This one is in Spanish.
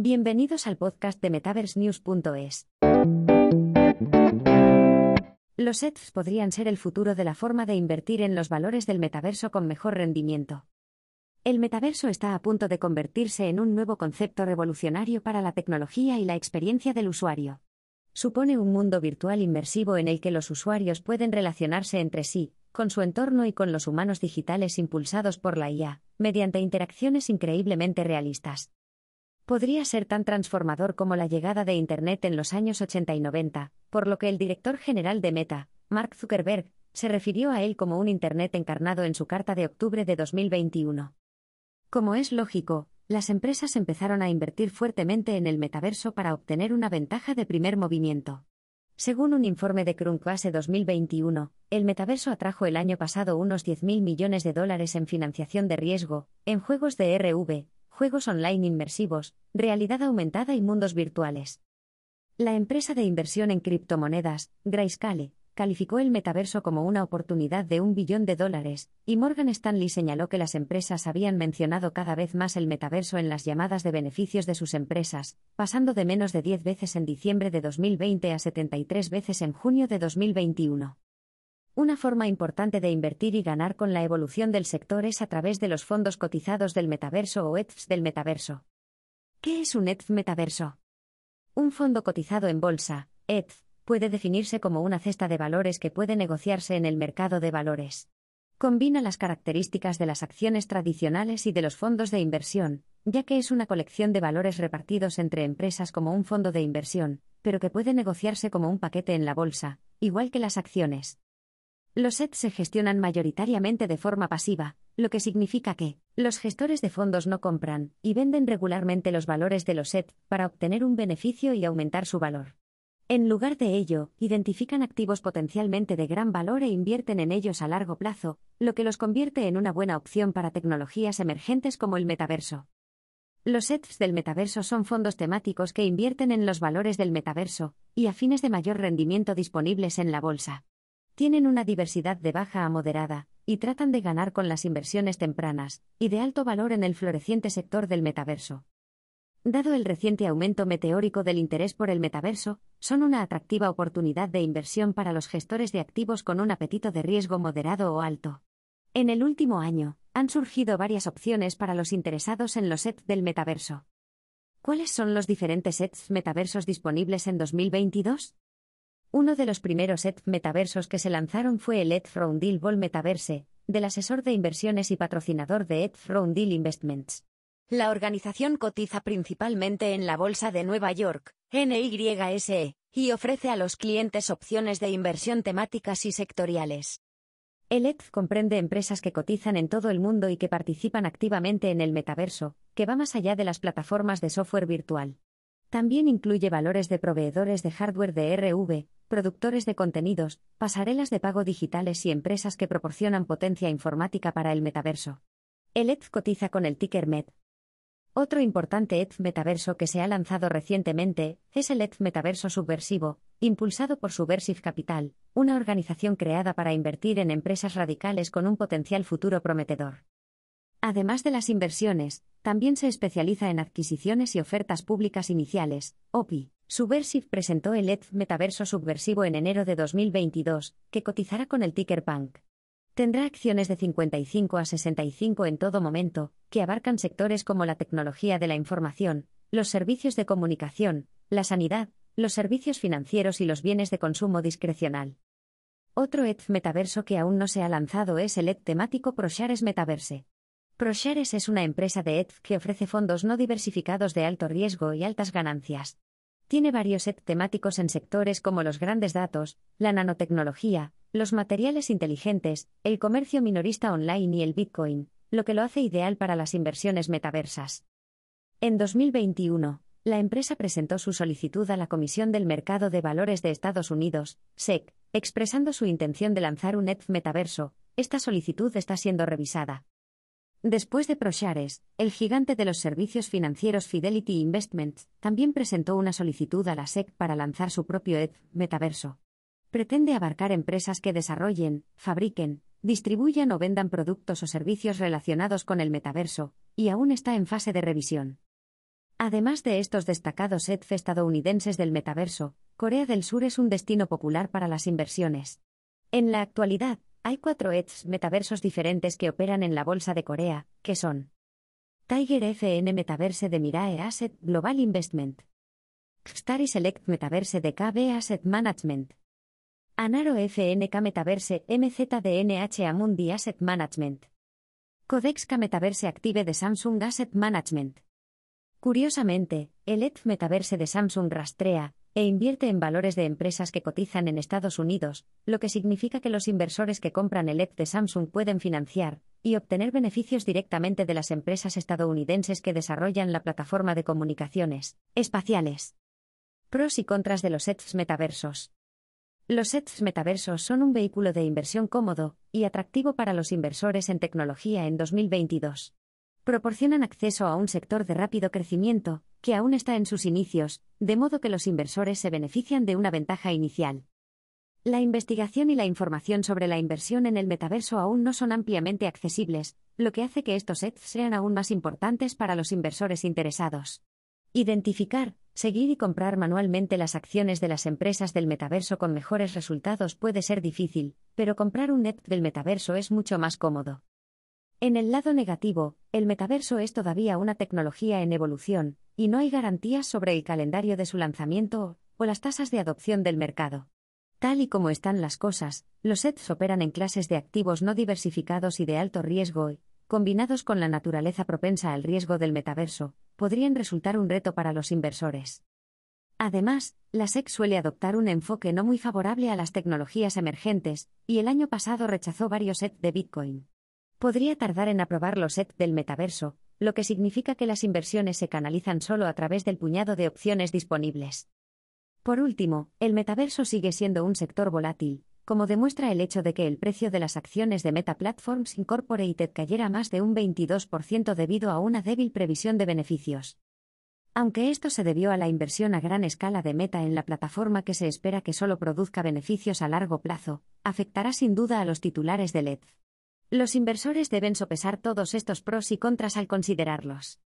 Bienvenidos al podcast de MetaverseNews.es. Los ETFs podrían ser el futuro de la forma de invertir en los valores del metaverso con mejor rendimiento. El metaverso está a punto de convertirse en un nuevo concepto revolucionario para la tecnología y la experiencia del usuario. Supone un mundo virtual inmersivo en el que los usuarios pueden relacionarse entre sí, con su entorno y con los humanos digitales impulsados por la IA, mediante interacciones increíblemente realistas. Podría ser tan transformador como la llegada de Internet en los años 80 y 90, por lo que el director general de Meta, Mark Zuckerberg, se refirió a él como un Internet encarnado en su carta de octubre de 2021. Como es lógico, las empresas empezaron a invertir fuertemente en el metaverso para obtener una ventaja de primer movimiento. Según un informe de Cruncase 2021, el metaverso atrajo el año pasado unos 10.000 millones de dólares en financiación de riesgo, en juegos de RV, juegos online inmersivos, realidad aumentada y mundos virtuales. La empresa de inversión en criptomonedas, Grayscale, calificó el metaverso como una oportunidad de un billón de dólares, y Morgan Stanley señaló que las empresas habían mencionado cada vez más el metaverso en las llamadas de beneficios de sus empresas, pasando de menos de 10 veces en diciembre de 2020 a 73 veces en junio de 2021. Una forma importante de invertir y ganar con la evolución del sector es a través de los fondos cotizados del metaverso o ETFs del metaverso. ¿Qué es un ETF metaverso? Un fondo cotizado en bolsa, ETF, puede definirse como una cesta de valores que puede negociarse en el mercado de valores. Combina las características de las acciones tradicionales y de los fondos de inversión, ya que es una colección de valores repartidos entre empresas como un fondo de inversión, pero que puede negociarse como un paquete en la bolsa, igual que las acciones. Los SET se gestionan mayoritariamente de forma pasiva, lo que significa que los gestores de fondos no compran y venden regularmente los valores de los SET para obtener un beneficio y aumentar su valor. En lugar de ello, identifican activos potencialmente de gran valor e invierten en ellos a largo plazo, lo que los convierte en una buena opción para tecnologías emergentes como el metaverso. Los sets del metaverso son fondos temáticos que invierten en los valores del metaverso y a fines de mayor rendimiento disponibles en la bolsa. Tienen una diversidad de baja a moderada y tratan de ganar con las inversiones tempranas y de alto valor en el floreciente sector del metaverso dado el reciente aumento meteórico del interés por el metaverso, son una atractiva oportunidad de inversión para los gestores de activos con un apetito de riesgo moderado o alto. En el último año, han surgido varias opciones para los interesados en los sets del metaverso. ¿Cuáles son los diferentes sets metaversos disponibles en 2022? Uno de los primeros sets metaversos que se lanzaron fue el Ed Roundel Ball Metaverse, del asesor de inversiones y patrocinador de Ed Roundel Investments. La organización cotiza principalmente en la Bolsa de Nueva York, NYSE, y ofrece a los clientes opciones de inversión temáticas y sectoriales. El ETF comprende empresas que cotizan en todo el mundo y que participan activamente en el metaverso, que va más allá de las plataformas de software virtual. También incluye valores de proveedores de hardware de RV, productores de contenidos, pasarelas de pago digitales y empresas que proporcionan potencia informática para el metaverso. El ETF cotiza con el ticker MED, otro importante ETH metaverso que se ha lanzado recientemente es el ETH metaverso subversivo, impulsado por Subversive Capital, una organización creada para invertir en empresas radicales con un potencial futuro prometedor. Además de las inversiones, también se especializa en adquisiciones y ofertas públicas iniciales, OPI. Subversive presentó el ETH metaverso subversivo en enero de 2022, que cotizará con el ticker PANK. Tendrá acciones de 55 a 65 en todo momento, que abarcan sectores como la tecnología de la información, los servicios de comunicación, la sanidad, los servicios financieros y los bienes de consumo discrecional. Otro ETH metaverso que aún no se ha lanzado es el ETH temático ProShares Metaverse. ProShares es una empresa de ETH que ofrece fondos no diversificados de alto riesgo y altas ganancias. Tiene varios ETH temáticos en sectores como los grandes datos, la nanotecnología, los materiales inteligentes, el comercio minorista online y el Bitcoin, lo que lo hace ideal para las inversiones metaversas. En 2021, la empresa presentó su solicitud a la Comisión del Mercado de Valores de Estados Unidos, SEC, expresando su intención de lanzar un ETH metaverso. Esta solicitud está siendo revisada. Después de ProShares, el gigante de los servicios financieros Fidelity Investments también presentó una solicitud a la SEC para lanzar su propio ETH metaverso pretende abarcar empresas que desarrollen, fabriquen, distribuyan o vendan productos o servicios relacionados con el metaverso, y aún está en fase de revisión. Además de estos destacados ETF estadounidenses del metaverso, Corea del Sur es un destino popular para las inversiones. En la actualidad, hay cuatro ETFs metaversos diferentes que operan en la Bolsa de Corea, que son Tiger FN Metaverse de Mirae Asset Global Investment, Starry Select Metaverse de KB Asset Management, Anaro FNK Metaverse MZDNH Amundi Asset Management, Codexka Metaverse Active de Samsung Asset Management. Curiosamente, el ETF Metaverse de Samsung rastrea e invierte en valores de empresas que cotizan en Estados Unidos, lo que significa que los inversores que compran el ETF de Samsung pueden financiar y obtener beneficios directamente de las empresas estadounidenses que desarrollan la plataforma de comunicaciones espaciales. Pros y contras de los ETFs metaversos. Los ETFs metaversos son un vehículo de inversión cómodo y atractivo para los inversores en tecnología en 2022 proporcionan acceso a un sector de rápido crecimiento, que aún está en sus inicios, de modo que los inversores se benefician de una ventaja inicial. La investigación y la información sobre la inversión en el metaverso aún no son ampliamente accesibles, lo que hace que estos ETFs sean aún más importantes para los inversores interesados. Identificar, seguir y comprar manualmente las acciones de las empresas del metaverso con mejores resultados puede ser difícil, pero comprar un ETF del metaverso es mucho más cómodo. En el lado negativo, el metaverso es todavía una tecnología en evolución, y no hay garantías sobre el calendario de su lanzamiento o las tasas de adopción del mercado. Tal y como están las cosas, los ETFs operan en clases de activos no diversificados y de alto riesgo y, combinados con la naturaleza propensa al riesgo del metaverso, podrían resultar un reto para los inversores. Además, la SEC suele adoptar un enfoque no muy favorable a las tecnologías emergentes, y el año pasado rechazó varios ETFs de Bitcoin podría tardar en aprobar los SET del metaverso, lo que significa que las inversiones se canalizan solo a través del puñado de opciones disponibles. Por último, el metaverso sigue siendo un sector volátil, como demuestra el hecho de que el precio de las acciones de Meta Platforms Incorporated cayera más de un 22% debido a una débil previsión de beneficios. Aunque esto se debió a la inversión a gran escala de Meta en la plataforma que se espera que solo produzca beneficios a largo plazo, afectará sin duda a los titulares de LED. Los inversores deben sopesar todos estos pros y contras al considerarlos.